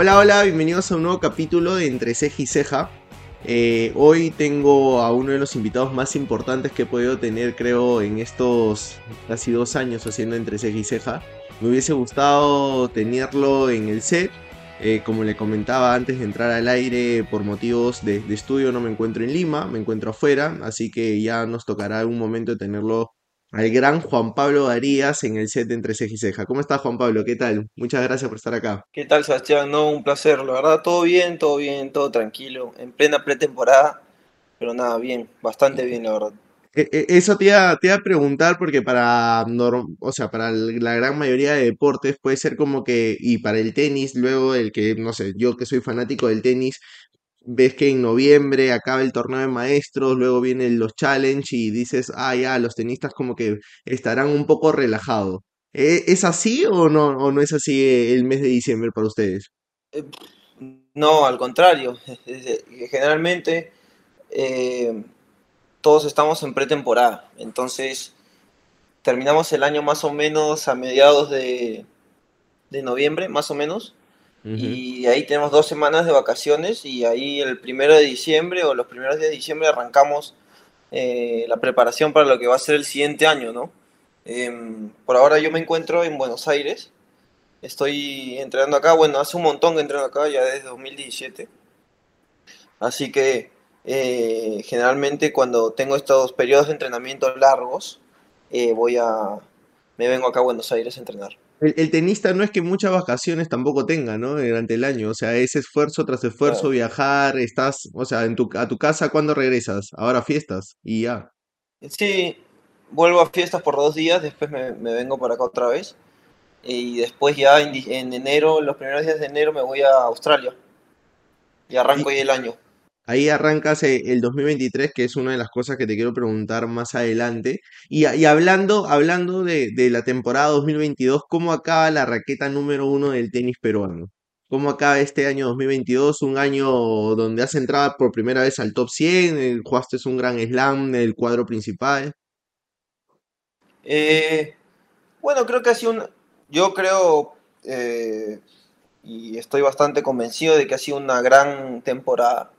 Hola, hola, bienvenidos a un nuevo capítulo de Entre Ceja y Ceja. Eh, hoy tengo a uno de los invitados más importantes que he podido tener, creo, en estos casi dos años haciendo Entre Ceja y Ceja. Me hubiese gustado tenerlo en el set. Eh, como le comentaba antes de entrar al aire, por motivos de, estudio no me encuentro en Lima, me encuentro afuera, así que ya nos tocará un momento tenerlo al gran Juan Pablo Arias en el set de Entre Ceja y Ceja. ¿Cómo estás, Juan Pablo? ¿Qué tal? Muchas gracias por estar acá. ¿Qué tal, Sebastián? No, un placer. La verdad, todo bien, todo bien, todo tranquilo. En plena pretemporada, pero nada, bien, bastante bien, la verdad. E- e- Eso te iba, te iba a preguntar porque para, o sea, para la gran mayoría de deportes puede ser como que, y para el tenis, luego el que, no sé, yo que soy fanático del tenis, ves que en noviembre acaba el torneo de maestros, luego vienen los challenge y dices, ah, ya, los tenistas como que estarán un poco relajados. ¿E- ¿Es así o no, o no es así eh, el mes de diciembre para ustedes? Eh, No, al contrario. Generalmente eh, todos estamos en pretemporada. Entonces, terminamos el año más o menos a mediados de, de noviembre, más o menos. Y ahí tenemos dos semanas de vacaciones y ahí el primero de diciembre o los primeros días de diciembre arrancamos eh, la preparación para lo que va a ser el siguiente año, ¿no? Em, por ahora yo me encuentro en Buenos Aires, estoy entrenando acá, bueno, hace un montón que entreno acá, ya desde 2017, así que eh, generalmente cuando tengo estos periodos de entrenamiento largos, eh, voy a, me vengo acá a Buenos Aires a entrenar. El, el tenista no es que muchas vacaciones tampoco tenga, ¿no? Durante el año, o sea, es esfuerzo tras esfuerzo, Claro. viajar, estás, o sea, en tu, a tu casa, ¿cuándo regresas? Ahora fiestas y ya. Sí, vuelvo a fiestas por dos días, después me, me vengo para acá otra vez. Y después ya en, en enero, los primeros días de enero me voy a Australia y arranco ahí el año. Ahí arrancas eh, el 2023, que es una de las cosas que te quiero preguntar más adelante. Y, hablando, hablando de, la temporada 2022, ¿cómo acaba la raqueta número uno del tenis peruano? ¿Cómo acaba este año 2022? Un año donde has entrado por primera vez al top 100, eh, jugaste un gran slam, el cuadro principal. Eh, bueno, creo que ha sido un... Yo creo y estoy bastante convencido de que ha sido una gran temporada.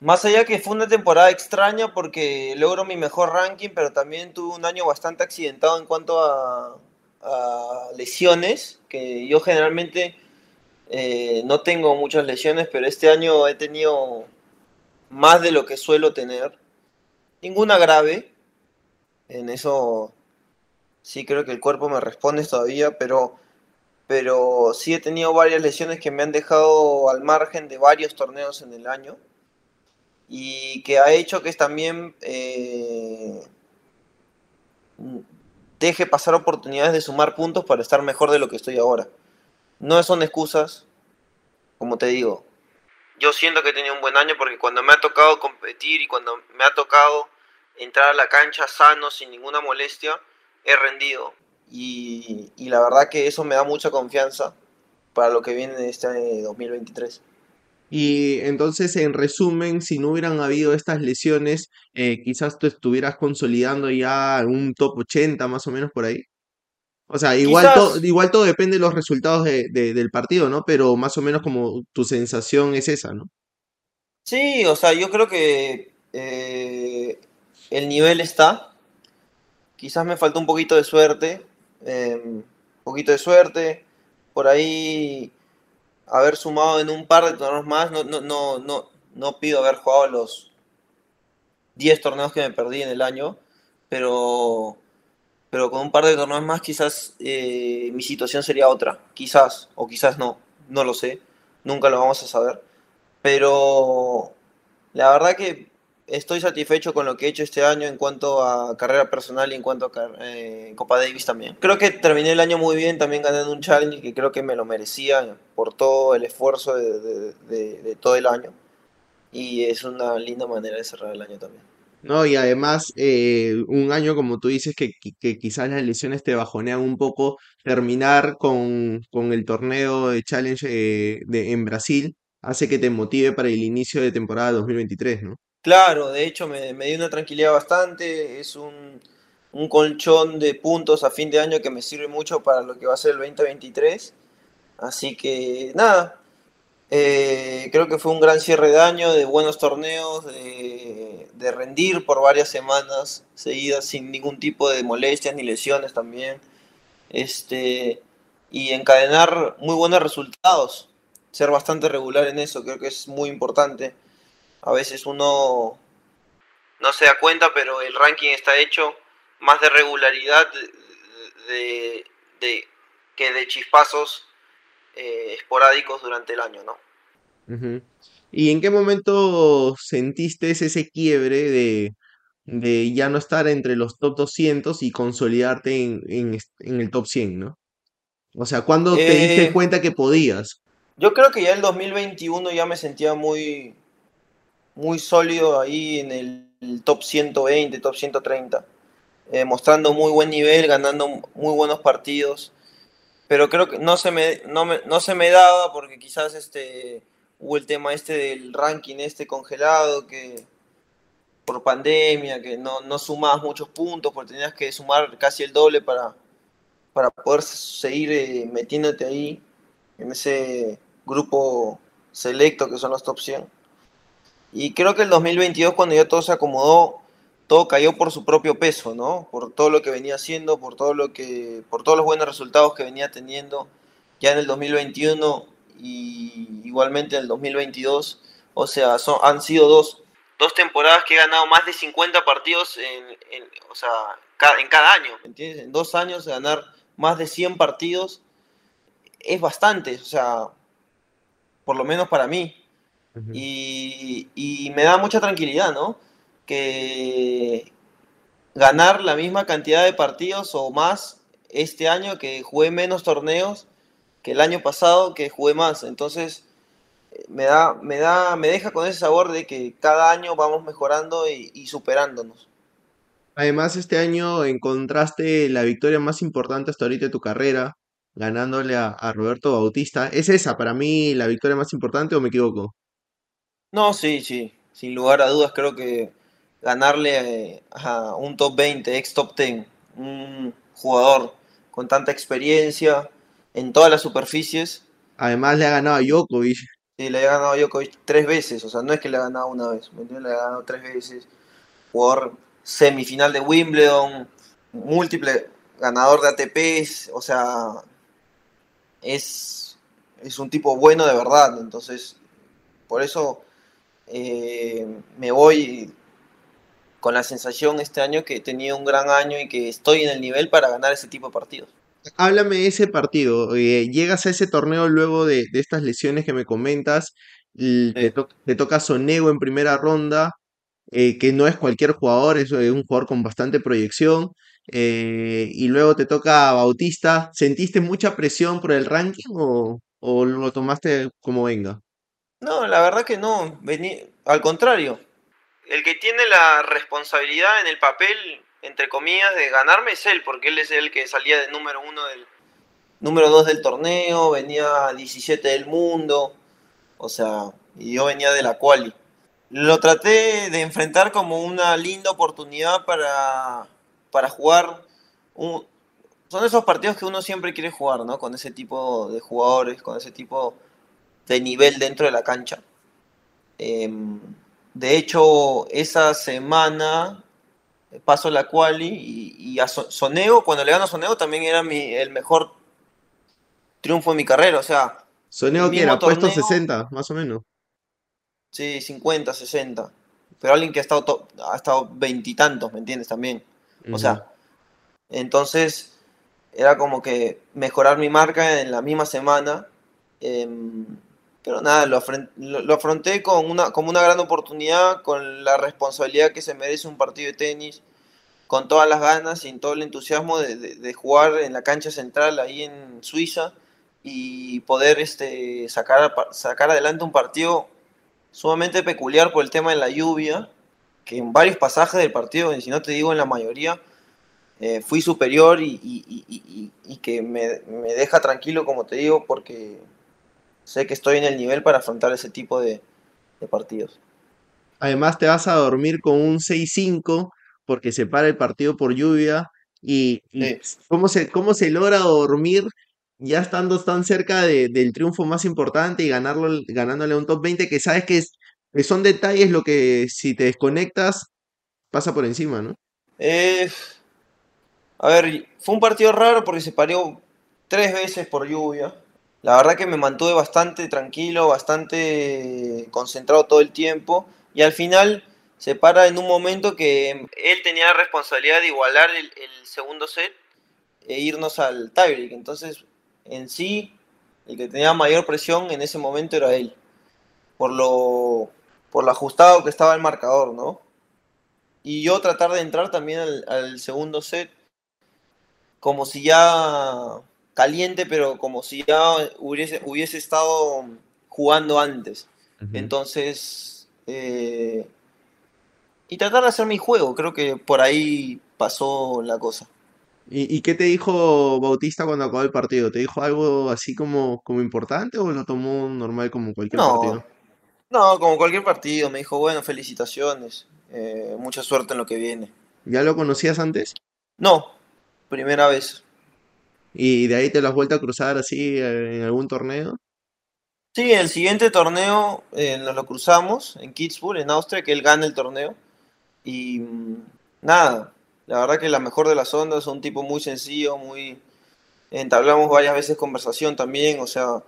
Más allá que fue una temporada extraña porque logro mi mejor ranking, pero también tuve un año bastante accidentado en cuanto a, lesiones, que yo generalmente eh, no tengo muchas lesiones, pero este año he tenido más de lo que suelo tener. Ninguna grave, en eso sí creo que el cuerpo me responde todavía, pero, pero sí he tenido varias lesiones que me han dejado al margen de varios torneos en el año y que ha hecho que también eh, deje pasar oportunidades de sumar puntos para estar mejor de lo que estoy ahora. No son excusas, como te digo. Yo siento que he tenido un buen año porque cuando me ha tocado competir y cuando me ha tocado entrar a la cancha sano, sin ninguna molestia, he rendido. Y, y la verdad que eso me da mucha confianza para lo que viene en este 2023. Y entonces, en resumen, si no hubieran habido estas lesiones, eh, quizás tú estuvieras consolidando ya un top 80 más o menos por ahí. O sea, igual, to- Quizás, igual todo depende de los resultados de, de- del partido, ¿no? Pero más o menos como tu sensación es esa, ¿no? sí, o sea, yo creo que eh, el nivel está. Quizás me faltó un poquito de suerte. eh, un poquito de suerte. Por ahí haber sumado en un par de torneos más. No, no, no, no, no pido haber jugado los 10 torneos que me perdí en el año. Pero, pero con un par de torneos más quizás eh, mi situación sería otra. Quizás, o quizás no. No lo sé. Nunca lo vamos a saber. Pero la verdad que estoy satisfecho con lo que he hecho este año en cuanto a carrera personal y en cuanto a eh, Copa Davis también. Creo que terminé el año muy bien, también ganando un challenge que creo que me lo merecía por todo el esfuerzo de, todo el año. Y es una linda manera de cerrar el año también. No, y además, eh, un año, como tú dices, que, quizás las lesiones te bajonean un poco, terminar con, con el torneo de Challenge eh, de, en Brasil hace que te motive para el inicio de temporada 2023, ¿no? Claro, de hecho me, dio una tranquilidad bastante, es un, un colchón de puntos a fin de año que me sirve mucho para lo que va a ser el 2023. Así que nada, Eh, creo que fue un gran cierre de año, de buenos torneos, de, de, rendir por varias semanas seguidas sin ningún tipo de molestias ni lesiones también. Este, y encadenar muy buenos resultados. Ser bastante regular en eso, creo que es muy importante. A veces uno no se da cuenta, pero el ranking está hecho más de regularidad de, de, que de chispazos eh, esporádicos durante el año, ¿no? ¿Y en qué momento sentiste ese quiebre de, de, ya no estar entre los top 200 y consolidarte en, en, en el top 100, ¿no? O sea, ¿cuándo te diste Eh, cuenta que podías? yo creo que ya el 2021 ya me sentía muy, muy sólido ahí en el top 120, top 130, eh, mostrando muy buen nivel, ganando muy buenos partidos, pero creo que no se me, no me, no se me daba porque quizás este, hubo el tema este del ranking este congelado, que por pandemia, que no, no sumabas muchos puntos, porque tenías que sumar casi el doble para, para poder seguir eh, metiéndote ahí en ese grupo selecto que son los top 100. Y creo que el 2022, cuando ya todo se acomodó, todo cayó por su propio peso, ¿no? Por todo lo que venía haciendo, por todo lo que, por todos los buenos resultados que venía teniendo ya en el 2021 y igualmente en el 2022. O sea, son, han sido dos, dos temporadas que he ganado más de 50 partidos en, o sea, en cada año, ¿entiendes? En dos años ganar más de 100 partidos es bastante, o sea, por lo menos para mí. Y, y me da mucha tranquilidad, ¿no? Que ganar la misma cantidad de partidos o más este año que jugué menos torneos que el año pasado que jugué más. Entonces me da, me da, me deja con ese sabor de que cada año vamos mejorando y, y superándonos. Además, este año encontraste la victoria más importante hasta ahorita de tu carrera, ganándole a, a Roberto Bautista. ¿Es esa para mí la victoria más importante o me equivoco? No, sí, sí, sin lugar a dudas creo que ganarle eh, a un top 20, ex top 10, un jugador con tanta experiencia en todas las superficies, Además, le ha ganado a Djokovic. sí, le ha ganado a Djokovic tres veces, o sea, no es que le ha ganado una vez, ¿me entiendes? Le ha ganado tres veces, jugador semifinal de Wimbledon, múltiple ganador de ATPs, o sea, es, es un tipo bueno de verdad, entonces, por eso eh, me voy con la sensación este año que he tenido un gran año y que estoy en el nivel para ganar ese tipo de partidos. Háblame de ese partido. eh, llegas a ese torneo luego de, de estas lesiones que me comentas. te, Sí. to- te toca Sonego en primera ronda, eh, que no es cualquier jugador, es un jugador con bastante proyección. eh, y luego te toca Bautista. ¿Sentiste mucha presión por el ranking o, o lo tomaste como venga? No, la verdad que no, vení, al contrario. El que tiene la responsabilidad en el papel, entre comillas, de ganarme es él, porque él es el que salía de número uno del número dos del torneo, venía 17 del mundo, o sea, y yo venía de la quali. Lo traté de enfrentar como una linda oportunidad para, para jugar. Un, son esos partidos que uno siempre quiere jugar, ¿no? Con ese tipo de jugadores, con ese tipo de nivel dentro de la cancha. Eh, de hecho, esa semana paso la quali y, y a So- Sonego, cuando le gano a Sonego también era mi, el mejor triunfo de mi carrera. O sea, el Sonego que era puesto torneo, 60, más o menos. sí, 50, 60. Pero alguien que ha estado ha estado veintitantos, ¿me entiendes? También. O sea, entonces era como que mejorar mi marca en la misma semana. em, pero nada, lo, lo- afronté con una, como una gran oportunidad, con la responsabilidad que se merece un partido de tenis, con todas las ganas y todo el entusiasmo de, de- jugar en la cancha central ahí en Suiza y poder este, sacar, sacar adelante un partido sumamente peculiar por el tema de la lluvia, que en varios pasajes del partido, y si no te digo en la mayoría, eh, fui superior y- y- y- y que me, me deja tranquilo, como te digo, porque sé que estoy en el nivel para afrontar ese tipo de, de partidos. Además te vas a dormir con un 6-5 porque se para el partido por lluvia. Y, y Sí. cómo se, cómo se logra dormir ya estando tan cerca de- del triunfo más importante y ganarlo, ganándole un top 20 que sabes que, es- que son detalles lo que si te desconectas pasa por encima, ¿no? Eh, a ver, fue un partido raro porque se parió tres veces por lluvia. La verdad que me mantuve bastante tranquilo, bastante concentrado todo el tiempo. Y al final se para en un momento que él tenía la responsabilidad de igualar el, segundo set e irnos al tiebreak. Entonces, en sí, el que tenía mayor presión en ese momento era él. Por lo, por lo ajustado que estaba el marcador, ¿no? Y yo tratar de entrar también al segundo set como si ya caliente, pero como si ya hubiese, hubiese estado jugando antes. Entonces, eh, y tratar de hacer mi juego, creo que por ahí pasó la cosa. ¿Y, y qué te dijo Bautista cuando acabó el partido? ¿Te dijo algo así como, como importante o lo tomó normal como cualquier partido? No, no, como cualquier partido, me dijo, bueno, felicitaciones, eh, mucha suerte en lo que viene. ¿Ya lo conocías antes? No, primera vez. ¿Y de ahí te lo has vuelto a cruzar así eh, en algún torneo? Sí, el siguiente torneo eh, nos lo cruzamos en Kitzbühel, en Austria, que él gana el torneo. Y mm, nada, la verdad que la mejor de las ondas, un tipo muy sencillo, muy... Entablamos varias veces conversación también, o sea,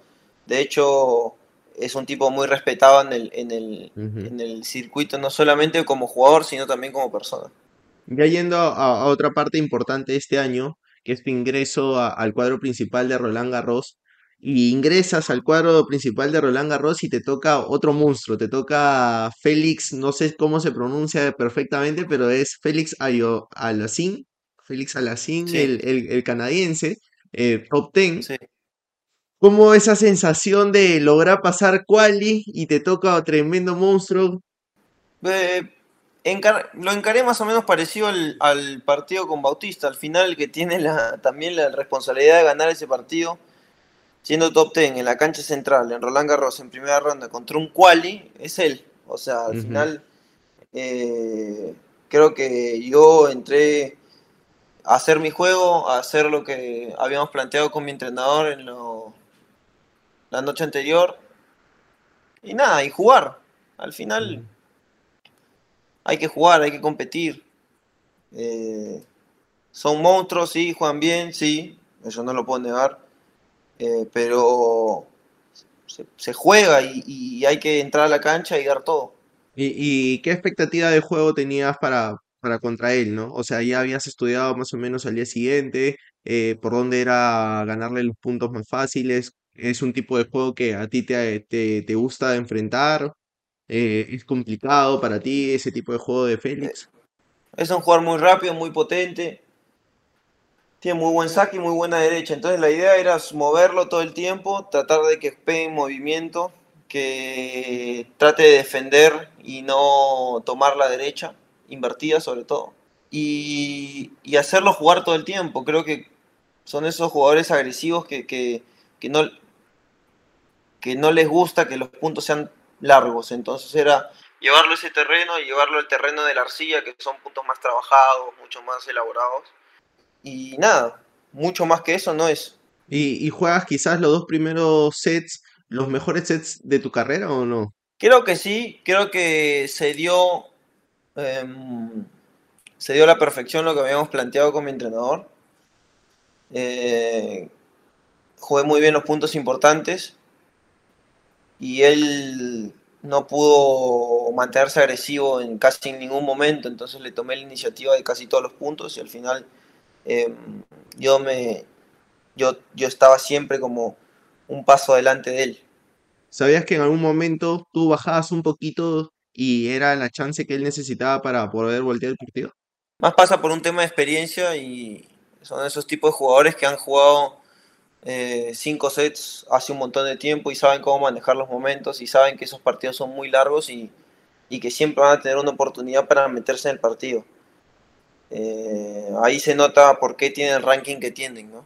de hecho es un tipo muy respetado en el, en el, en el circuito, no solamente como jugador, sino también como persona. Ya yendo a, a otra parte importante este año, que es tu ingreso a- al cuadro principal de Roland Garros, y ingresas al cuadro principal de Roland Garros y te toca otro monstruo, te toca Félix, no sé cómo se pronuncia perfectamente, pero es Félix Ayo- Alacín, Félix Alacín, Sí, el, el, el canadiense, eh, top 10. sí. ¿Cómo esa sensación de lograr pasar quali y te toca tremendo monstruo? Eh, encar- lo encaré más o menos parecido al, al partido con Bautista. Al final, el que tiene la, también la responsabilidad de ganar ese partido, siendo top 10 en la cancha central, en Roland Garros, en primera ronda, contra un quali, es él. O sea, al final, eh, creo que yo entré a hacer mi juego, a hacer lo que habíamos planteado con mi entrenador en lo- la noche anterior. Y nada, y jugar. Al final hay que jugar, hay que competir. Eh, son monstruos, sí, juegan bien, sí, eso no lo puedo negar. Eh, pero se, juega y, hay que entrar a la cancha y dar todo. ¿Y, y qué expectativa de juego tenías para, para contra él, ¿no? O sea, ya habías estudiado más o menos al día siguiente, eh, por dónde era ganarle los puntos más fáciles. ¿Es un tipo de juego que a ti te, te, te gusta enfrentar? Eh, ¿es complicado para ti ese tipo de juego de Félix? es un jugador muy rápido, muy potente, tiene muy buen saque y muy buena derecha. Entonces la idea era moverlo todo el tiempo, tratar de que esté en movimiento, que trate de defender y no tomar la derecha, invertida sobre todo. Y, y hacerlo jugar todo el tiempo. Creo que son esos jugadores agresivos que, que, que no, que no les gusta que los puntos sean largos. Entonces era llevarlo a ese terreno y llevarlo al terreno de la arcilla, que son puntos más trabajados, mucho más elaborados. Y nada, mucho más que eso no es. ¿Y, y juegas quizás los dos primeros sets, los mejores sets de tu carrera o no? Creo que sí, creo que se dio, em, se dio a la perfección lo que habíamos planteado con mi entrenador. Eh, jugué muy bien los puntos importantes y él no pudo mantenerse agresivo en casi en ningún momento, entonces le tomé la iniciativa de casi todos los puntos y al final eh, yo me yo, yo estaba siempre como un paso adelante de él. ¿Sabías que en algún momento tú bajabas un poquito y era la chance que él necesitaba para poder voltear el partido? Más pasa por un tema de experiencia y son esos tipos de jugadores que han jugado eh, cinco sets hace un montón de tiempo y saben cómo manejar los momentos y saben que esos partidos son muy largos y, y que siempre van a tener una oportunidad para meterse en el partido. Eh, ahí se nota por qué tienen el ranking que tienen, ¿no?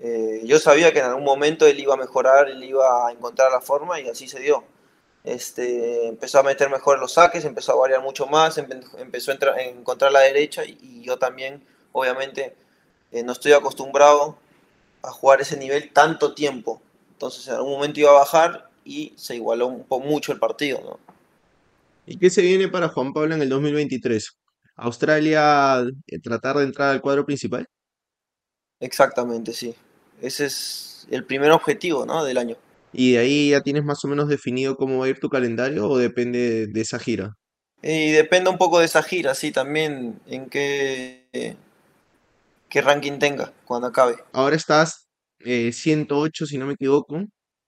Eh, yo sabía que en algún momento él iba a mejorar, él iba a encontrar la forma y así se dio. Este, empezó a meter mejor los saques, empezó a variar mucho más, empe- empezó a encontrar la derecha y, y yo también, obviamente, eh, no estoy acostumbrado a jugar ese nivel tanto tiempo. Entonces en algún momento iba a bajar y se igualó un poco mucho el partido, ¿no? ¿Y qué se viene para Juan Pablo en el 2023? ¿Australia eh, tratar de entrar al cuadro principal? Exactamente, sí. Ese es el primer objetivo, ¿no? del año. ¿Y de ahí ya tienes más o menos definido cómo va a ir tu calendario o depende de esa gira? Y depende un poco de esa gira, sí, también en qué, qué ranking tenga cuando acabe. Ahora estás eh, 108, si no me equivoco,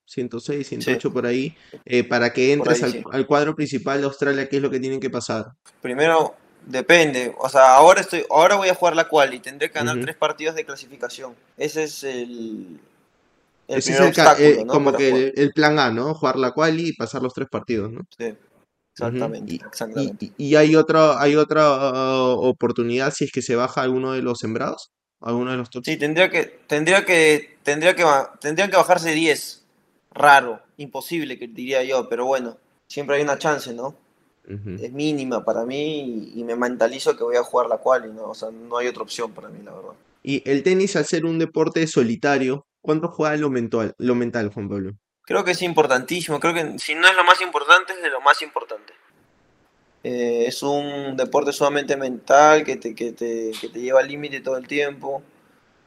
106, 108 Sí, por ahí. Eh, para que entres ahí al, sí. al cuadro principal de Australia, ¿qué es lo que tienen que pasar? Primero, depende. O sea, ahora estoy, ahora voy a jugar la quali y tendré que ganar tres partidos de clasificación. Ese es el, el Ese es el, eh, como Para que el, el plan A, ¿no? Jugar la quali y pasar los tres partidos, ¿no? Sí, Exactamente, Y, y, exactamente. y- y hay otra, hay otra ah, oportunidad si es que se baja alguno de los sembrados, alguno de los top Sí, tendría que, tendría que, tendría que, tendrían que bajarse 10. Raro, imposible, que diría yo, pero bueno, siempre hay una chance, ¿no? Es mínima para mí y, y me mentalizo que voy a jugar la quali, ¿no? O sea, no hay otra opción para mí, la verdad. Y el tenis, al ser un deporte solitario, ¿cuánto juega lo mental, lo mental, Juan Pablo? Creo que es importantísimo, creo que si no es lo más importante, es de lo más importante. Eh, es un deporte sumamente mental que te, que te, que te lleva al límite todo el tiempo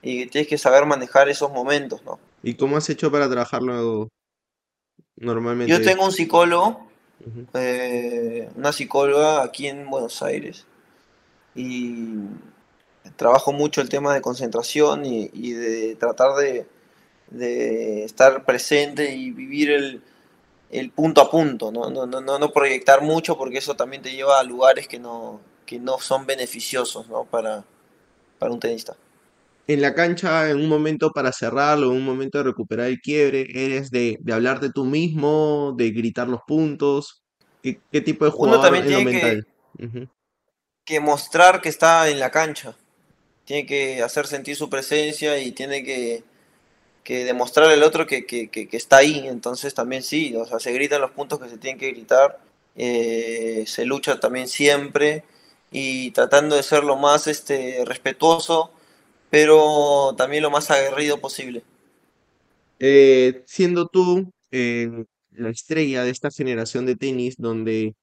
y que tienes que saber manejar esos momentos, ¿no? ¿Y cómo has hecho para trabajarlo Yo normalmente? tengo un psicólogo, eh, una psicóloga aquí en Buenos Aires y trabajo mucho el tema de concentración y, y de tratar de, de estar presente y vivir el, el punto a punto, ¿no? No, no, no, no proyectar mucho porque eso también te lleva a lugares que no, que no son beneficiosos, ¿no? Para, para un tenista. En la cancha, en un momento para cerrarlo, en un momento de recuperar el quiebre, ¿eres de, de hablarte tú mismo, de gritar los puntos? ¿Qué, qué tipo de Uno jugador también en lo tiene mental? que, Ujú. que mostrar que está en la cancha, tiene que hacer sentir su presencia y tiene que, demostrar al otro que, que, está ahí. Entonces también sí, o sea, se gritan los puntos que se tienen que gritar, eh, se lucha también siempre y tratando de ser lo más este, respetuoso, pero también lo más aguerrido posible. Eh, siendo tú eh, la estrella de esta generación de tenis, donde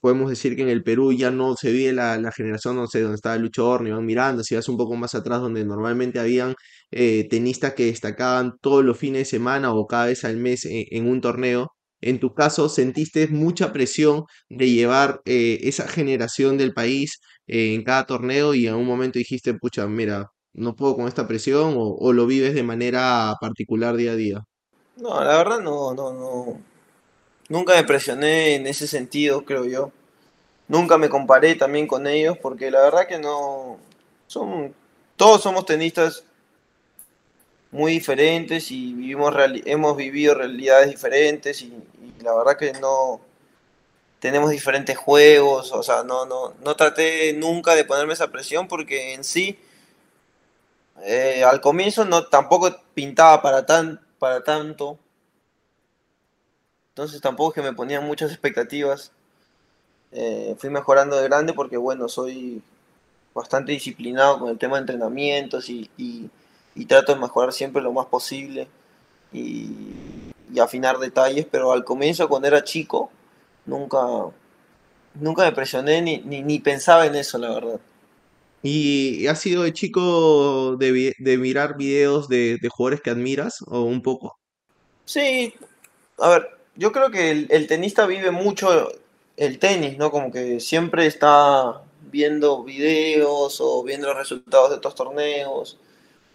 podemos decir que en el Perú ya no se vive la, la generación, no sé, donde estaba Lucho Horno, Iván Miranda, si vas un poco más atrás, donde normalmente habían eh, tenistas que destacaban todos los fines de semana o cada vez al mes en, en un torneo. En tu caso, ¿sentiste mucha presión de llevar eh, esa generación del país eh, en cada torneo y en un momento dijiste, pucha, mira, no puedo con esta presión o, o lo vives de manera particular día a día? No, la verdad no, no, no. Nunca me presioné en ese sentido, creo yo. Nunca me comparé también con ellos porque la verdad que no son todos somos tenistas muy diferentes y vivimos hemos vivido realidades diferentes y, y la verdad que no tenemos diferentes juegos, o sea, no no no traté nunca de ponerme esa presión porque en sí eh, al comienzo no tampoco pintaba para tan para tanto, entonces tampoco es que me ponían muchas expectativas. Eh, fui mejorando de grande porque bueno, soy bastante disciplinado con el tema de entrenamientos y, y- y trato de mejorar siempre lo más posible y, y afinar detalles, pero al comienzo cuando era chico nunca, nunca me presioné ni, ni, ni pensaba en eso, la verdad. ¿Y has sido de chico de, de mirar videos de, de jugadores que admiras o un poco? Sí, a ver, yo creo que el, el tenista vive mucho el tenis, ¿no? Como que siempre está viendo videos o viendo los resultados de estos torneos,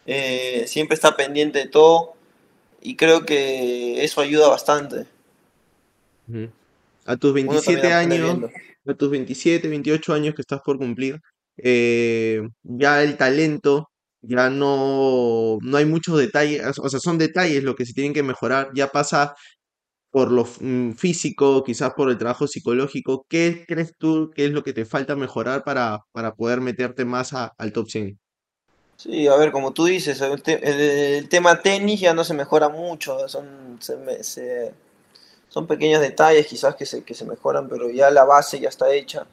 eh, siempre está pendiente de todo y creo que eso ayuda bastante. A tus Uno también 27 aprende años, a tus 27, 28 años que estás por cumplir, eh, ya el talento, ya no, no hay muchos detalles, o sea, son detalles lo que se tienen que mejorar, ya pasa por lo mm, físico, quizás por el trabajo psicológico. ¿Qué crees tú que es lo que te falta mejorar para, para poder meterte más a- al top 100? Sí, a ver, como tú dices, el, te- el- el tema tenis ya no se mejora mucho, son, son pequeños detalles quizás que se, que se mejoran, pero ya la base ya está hecha.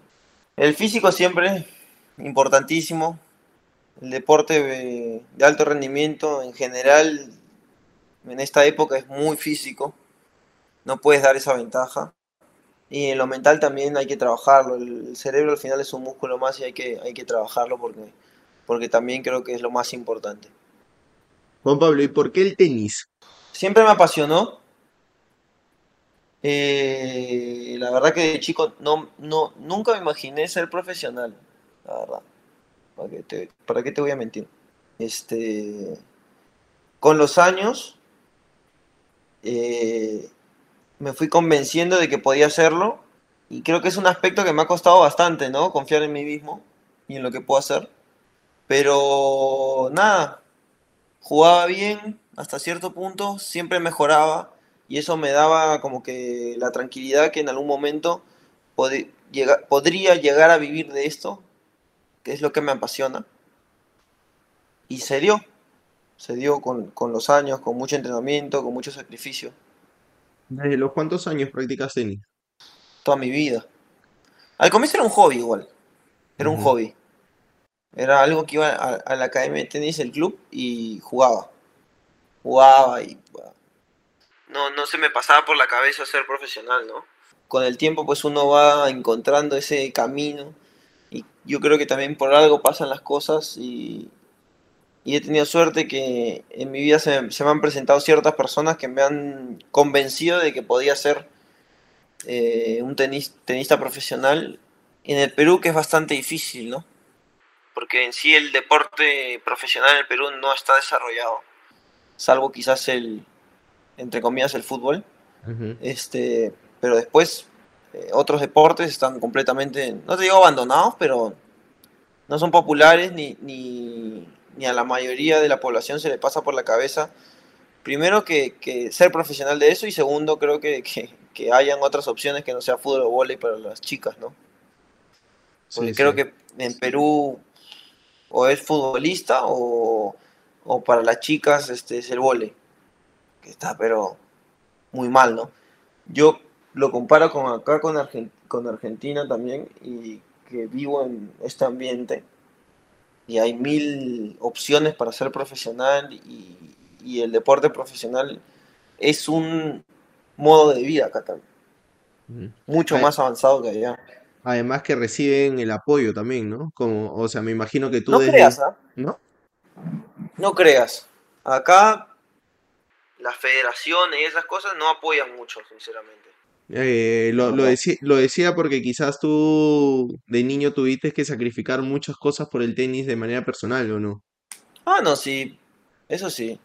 El físico siempre importantísimo, el deporte de, de alto rendimiento en general en esta época es muy físico, no puedes dar esa ventaja. Y en lo mental también hay que trabajarlo. El cerebro al final es un músculo más y hay que, hay que trabajarlo porque, porque también creo que es lo más importante. Juan Pablo, ¿y por qué el tenis? Siempre me apasionó. Eh, la verdad que de chico no, no, nunca me imaginé ser profesional, la verdad. ¿Para qué te, para qué te voy a mentir? Este, con los años eh, me fui convenciendo de que podía hacerlo y creo que es un aspecto que me ha costado bastante, ¿no? Confiar en mí mismo y en lo que puedo hacer. Pero nada, jugaba bien hasta cierto punto, siempre mejoraba y eso me daba como que la tranquilidad que en algún momento podría llegar a vivir de esto, que es lo que me apasiona. Y se dio, se dio con, con los años, con mucho entrenamiento, con mucho sacrificio. ¿Desde los cuántos años practicas tenis? Toda mi vida. Al comienzo era un hobby igual. Era un hobby. Era algo que iba a, la academia de tenis, el club, y jugaba. Jugaba y... No, no se me pasaba por la cabeza ser profesional, ¿no? Con el tiempo pues uno va encontrando ese camino y yo creo que también por algo pasan las cosas y, y he tenido suerte que en mi vida se, me han presentado ciertas personas que me han convencido de que podía ser eh, un tenista profesional en el Perú, que es bastante difícil, ¿no? Porque en sí el deporte profesional en el Perú no está desarrollado, salvo quizás el, entre comillas, el fútbol. este, pero después eh, otros deportes están completamente, no te digo abandonados, pero no son populares ni, ni ni a la mayoría de la población se le pasa por la cabeza, primero que, ser profesional de eso y segundo creo que, que, hayan otras opciones que no sea fútbol o vóley para las chicas, ¿no? Porque creo que en Perú o es futbolista o, para las chicas este es el vóley, que está pero muy mal, ¿no? Yo lo comparo con acá con, con Argentina también y que vivo en este ambiente y hay mil opciones para ser profesional y, el deporte profesional es un modo de vida acá también. Mucho más avanzado que allá. Además que reciben el apoyo también, ¿no? Como, o sea, me imagino que tú... No creas, ¿ah? ¿No? No creas. Acá las federaciones y esas cosas no apoyan mucho, sinceramente. Eh, lo, decía, lo decía porque quizás tú de niño tuviste que sacrificar muchas cosas por el tenis de manera personal, ¿o no? Ah, no, sí, eso sí.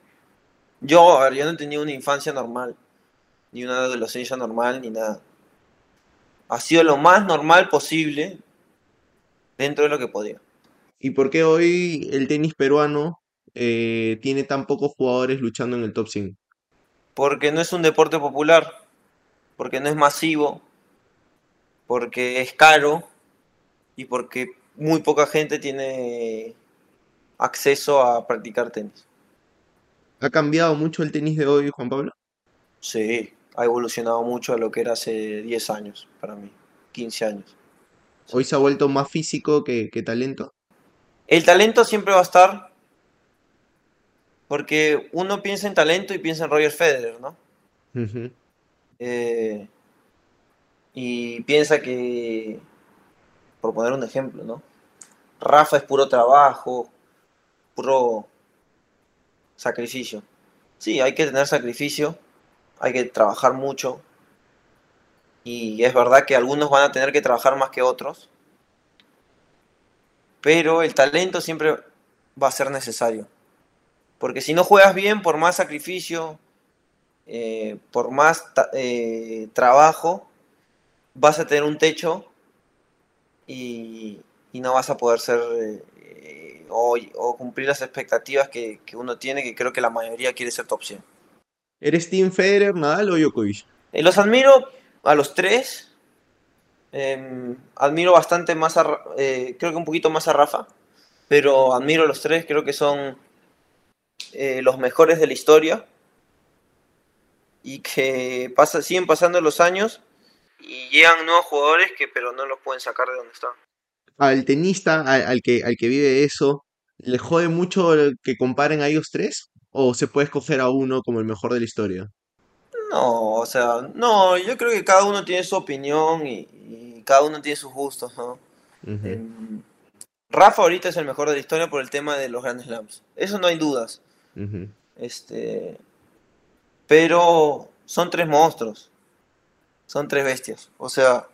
Yo, a ver, yo no tenía una infancia normal, ni una adolescencia normal, ni nada. Ha sido lo más normal posible dentro de lo que podía. ¿Y por qué hoy el tenis peruano eh, tiene tan pocos jugadores luchando en el top 5? Porque no es un deporte popular porque no es masivo, porque es caro y porque muy poca gente tiene acceso a practicar tenis. ¿Ha cambiado mucho el tenis de hoy, Juan Pablo? Sí, ha evolucionado mucho a lo que era hace 10 años para mí, 15 años. ¿Hoy se ha vuelto más físico que, talento? El talento siempre va a estar, porque uno piensa en talento y piensa en Roger Federer, ¿no? Eh, y piensa que, por poner un ejemplo, ¿no? Rafa es puro trabajo, puro sacrificio. Sí, hay que tener sacrificio, hay que trabajar mucho. Y es verdad que algunos van a tener que trabajar más que otros. Pero el talento siempre va a ser necesario. Porque si no juegas bien, por más sacrificio, eh, por más eh, trabajo, vas a tener un techo y, no vas a poder ser eh, o, cumplir las expectativas que, uno tiene, que creo que la mayoría quiere ser top 100. ¿Eres Team Federer, Nadal o Djokovic? los admiro a los tres. Em, admiro bastante más a, creo que un poquito más a Rafa, pero admiro a los tres, creo que son los mejores de la historia y que pasa, siguen pasando los años y llegan nuevos jugadores que pero no los pueden sacar de donde están. Al tenista, al, que, al que vive eso, ¿Le jode mucho el que comparen a ellos tres? ¿O se puede escoger a uno como el mejor de la historia? No, o sea, no, yo creo que cada uno tiene su opinión y, y cada uno tiene sus gustos, ¿no? Rafa ahorita es el mejor de la historia por el tema de los Grand Slams. Eso no hay dudas. Este, pero son tres monstruos, son tres bestias. O sea,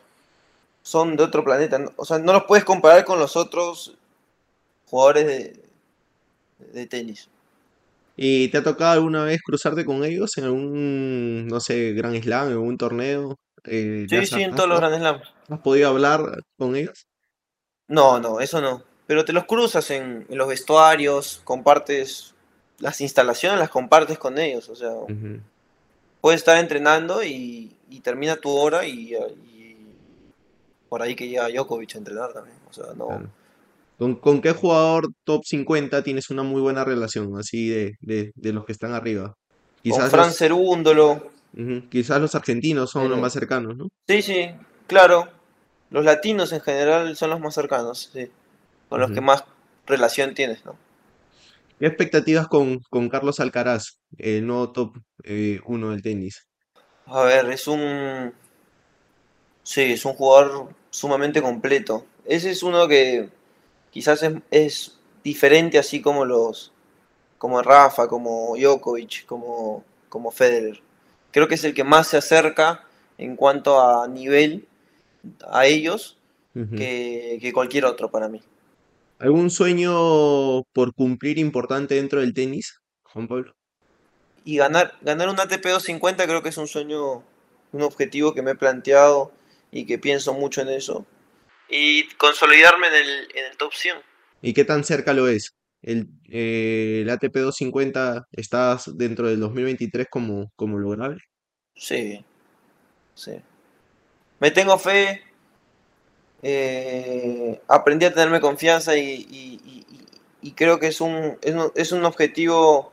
son de otro planeta. O sea, no los puedes comparar con los otros jugadores de, de tenis. ¿Y te ha tocado alguna vez cruzarte con ellos en algún, no sé, Grand Slam, en algún torneo? Eh, ¿le Sí, has, sí, en has- todos los Grand Slams. has podido hablar con ellos? No, no, eso no. Pero te los cruzas en, en los vestuarios, compartes las instalaciones, las compartes con ellos. O sea, Ujú, puedes estar entrenando y, y termina tu hora y, y por ahí que llega Djokovic a entrenar también. O sea, no. claro. ¿Con, con qué jugador top 50 tienes una muy buena relación, así de, de, de los que están arriba? Con Quizás Fran los, Cerúndolo. ujú, quizás los argentinos son los más cercanos, ¿no? sí, sí, claro. Los latinos en general son los más cercanos, sí. Con los que más relación tienes, ¿no? ¿Qué expectativas con, con Carlos Alcaraz, el nuevo top eh, uno del tenis? A ver, es un. Sí, es un jugador sumamente completo. Ese es uno que quizás es, es diferente, así como los. como Rafa, como Djokovic, como, como Federer. Creo que es el que más se acerca en cuanto a nivel a ellos que, que cualquier otro para mí. ¿Algún sueño por cumplir importante dentro del tenis, Juan Pablo? Y ganar, ganar un ATP 250 creo que es un sueño, un objetivo que me he planteado y que pienso mucho en eso. Y consolidarme en el, en el top 100. ¿Y qué tan cerca lo es? ¿El, eh, el ATP 250 está dentro del 2023 como, como lograble? Sí, sí. Me tengo fe, eh, aprendí a tenerme confianza y, y- y- y- y creo que es un, es un, es un objetivo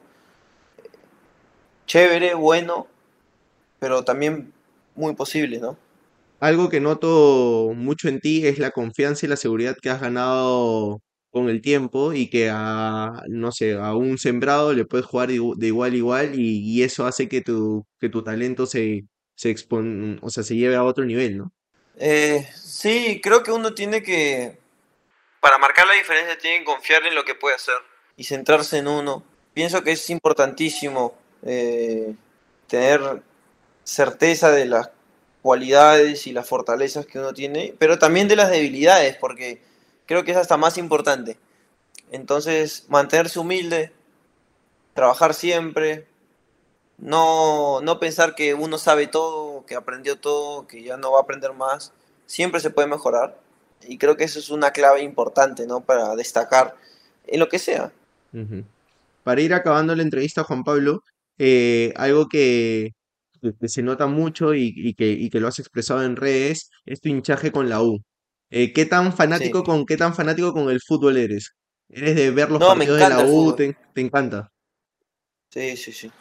chévere, bueno, pero también muy posible, ¿no? Algo que noto mucho en ti es la confianza y la seguridad que has ganado con el tiempo y que a, no sé, a un sembrado le puedes jugar de, igu- de igual a igual y, y eso hace que tu, que tu talento se, se expon- o sea, se lleve a otro nivel, ¿no? Eh, sí, creo que uno tiene que, para marcar la diferencia, tiene que confiar en lo que puede hacer y centrarse en uno. Pienso que es importantísimo eh, tener certeza de las cualidades y las fortalezas que uno tiene, pero también de las debilidades, porque creo que es hasta más importante. Entonces, mantenerse humilde, trabajar siempre, no, no pensar que uno sabe todo, que aprendió todo, que ya no va a aprender más. Siempre se puede mejorar. Y creo que eso es una clave importante, ¿no? Para destacar en lo que sea. Para ir acabando la entrevista, Juan Pablo, eh, algo que, se nota mucho y, y que, y que lo has expresado en redes es tu hinchaje con la U. Eh, ¿qué tan Sí. fanático con, qué tan fanático con el fútbol eres? ¿Eres de ver los No, me partidos de la encanta U? ¿Te, te encanta? Sí, sí, sí.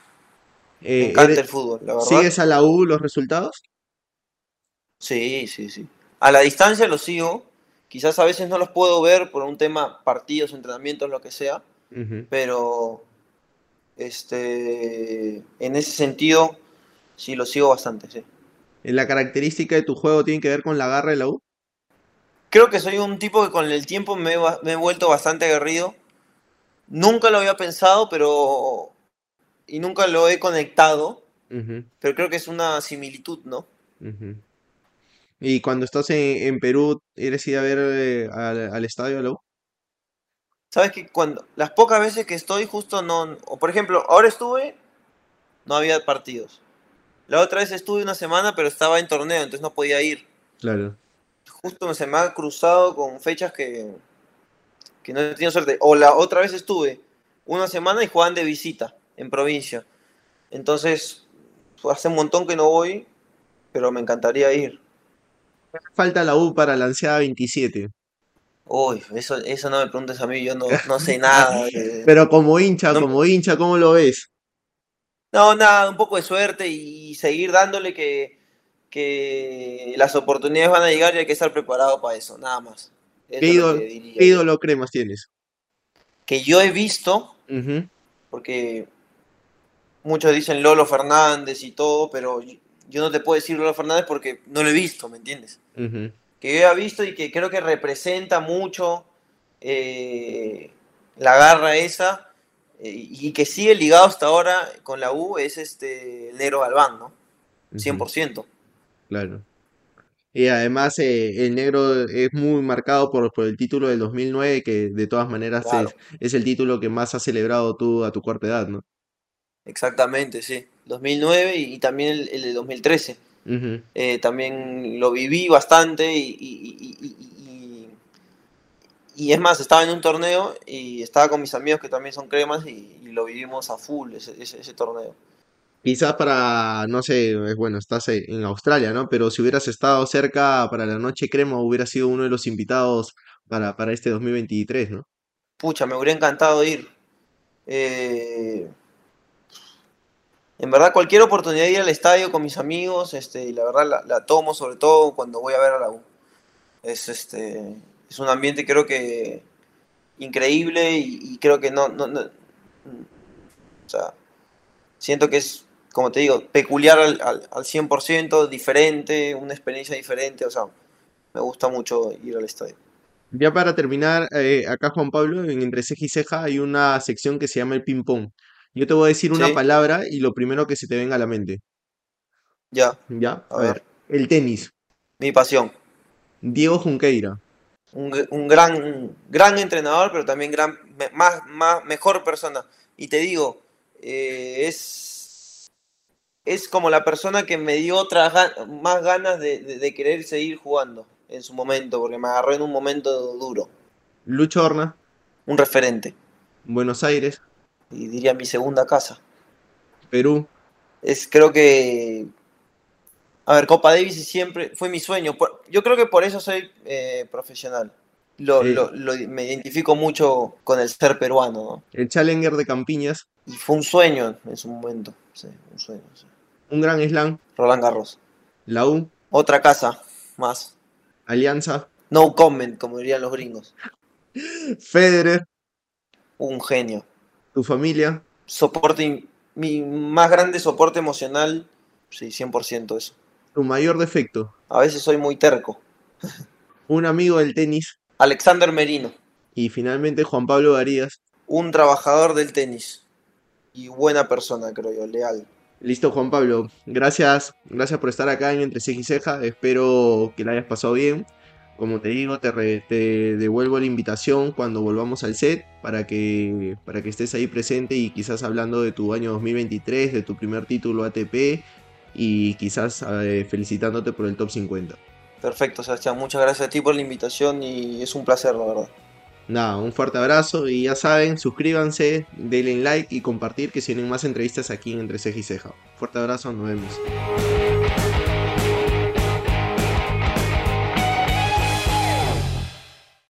Me Eh, encanta eres- el fútbol, la verdad. ¿sigues a la U los resultados? Sí, sí, sí. A la distancia lo sigo. Quizás a veces no los puedo ver por un tema partidos, entrenamientos, lo que sea. Pero este, en ese sentido, sí lo sigo bastante, sí. ¿La característica de tu juego tiene que ver con la garra de la U? Creo que soy un tipo que con el tiempo me he, va- me he vuelto bastante aguerrido. Nunca lo había pensado, pero... Y nunca lo he conectado, pero creo que es una similitud, ¿no? ujú. Y cuando estás en, en Perú, ¿eres ir a ver eh, al, al estadio de la U? Sabes que cuando las pocas veces que estoy justo no, o por ejemplo, ahora estuve, no había partidos. La otra vez estuve una semana, pero estaba en torneo, entonces no podía ir. Claro. Justo se me ha cruzado con fechas que, que no he tenido suerte. O la otra vez estuve una semana y jugaban de visita en provincia. Entonces, hace un montón que no voy, pero me encantaría ir. Falta la U para la ansiada 27. Uy, eso, eso no me preguntes a mí, yo no, no sé nada. Pero como hincha, no- como hincha, ¿cómo lo ves? No, nada, un poco de suerte y seguir dándole que, que las oportunidades van a llegar y hay que estar preparado para eso, nada más. Es ¿Qué lo ídolo, qué cremas tienes? que yo he visto, porque muchos dicen Lolo Fernández y todo, pero yo no te puedo decir Lolo Fernández porque no lo he visto, ¿me entiendes? Que yo he visto y que creo que representa mucho eh, la garra esa eh, y que sigue ligado hasta ahora con la U es este el Negro Galván, ¿no? 100%. Claro. Y además eh, el negro es muy marcado por, por el título del 2009, que de todas maneras Claro. es, es el título que más has celebrado tú a tu corta edad, ¿no? Exactamente, sí. 2009 y, y también el, el de 2013. Ujú. Eh, también lo viví bastante y, y- y- es más, estaba en un torneo y estaba con mis amigos que también son cremas y, lo vivimos a full ese, ese- ese torneo. Quizás para, no sé, eh, bueno, estás en Australia, ¿no? Pero si hubieras estado cerca para la Noche Crema, hubiera sido uno de los invitados para, para este 2023, ¿no? Pucha, me hubiera encantado ir. Eh, en verdad, cualquier oportunidad de ir al estadio con mis amigos, este, y la verdad la, tomo, sobre todo cuando voy a ver a la U. Es, este, es un ambiente creo que increíble y, creo que no, no, no- o sea, siento que es, como te digo, peculiar al, al, al 100%, diferente, una experiencia diferente, o sea, me gusta mucho ir al estadio. Ya para terminar, eh, acá Juan Pablo, en Entre Ceja y Ceja hay una sección que se llama el ping pong. Yo te voy a decir una ¿Sí? palabra y lo primero que se te venga a la mente, Ya, ¿ya? a A ver, ver, el tenis, mi pasión. Diego Junqueira, un, un gran, gran entrenador, pero también gran, más, más, mejor persona. Y te digo, eh, es, es como la persona que me dio otras más ganas de, de- de querer seguir jugando en su momento, porque me agarró en un momento duro. Lucho Horna, Un referente. Buenos Aires, Y diría mi segunda casa. Perú, Es, creo que. A ver, Copa Davis siempre fue mi sueño. Yo creo que por eso soy eh, profesional. Lo, lo- lo- me identifico mucho con el ser peruano, ¿no? el Challenger de Campiñas, Y fue un sueño en su momento. Sí, un sueño. sí. un Gran Slam, Roland Garros. la U, Otra casa más. Alianza, No comment, como dirían los gringos. Federer, Un genio. Tu familia, Soporte, mi más grande soporte emocional. Sí, 100% eso. tu mayor defecto, A veces soy muy terco. un amigo del tenis Alexander Merino. y finalmente Juan Pablo Varías. Un trabajador del tenis. Y buena persona, creo yo, leal. Listo, Juan Pablo. Gracias, gracias por estar acá en Entre Ceja y Ceja. Espero que la hayas pasado bien. Como te digo, te, re- te devuelvo la invitación cuando volvamos al set para que, para que estés ahí presente y quizás hablando de tu año 2023, de tu primer título ATP y quizás eh, felicitándote por el top 50. Perfecto, Sebastián. Muchas gracias a ti por la invitación y es un placer, la verdad. Nada, un fuerte abrazo y ya saben, suscríbanse, denle like y compartir que si vienen más entrevistas aquí en Entre Ceja y Ceja. Fuerte abrazo, nos vemos.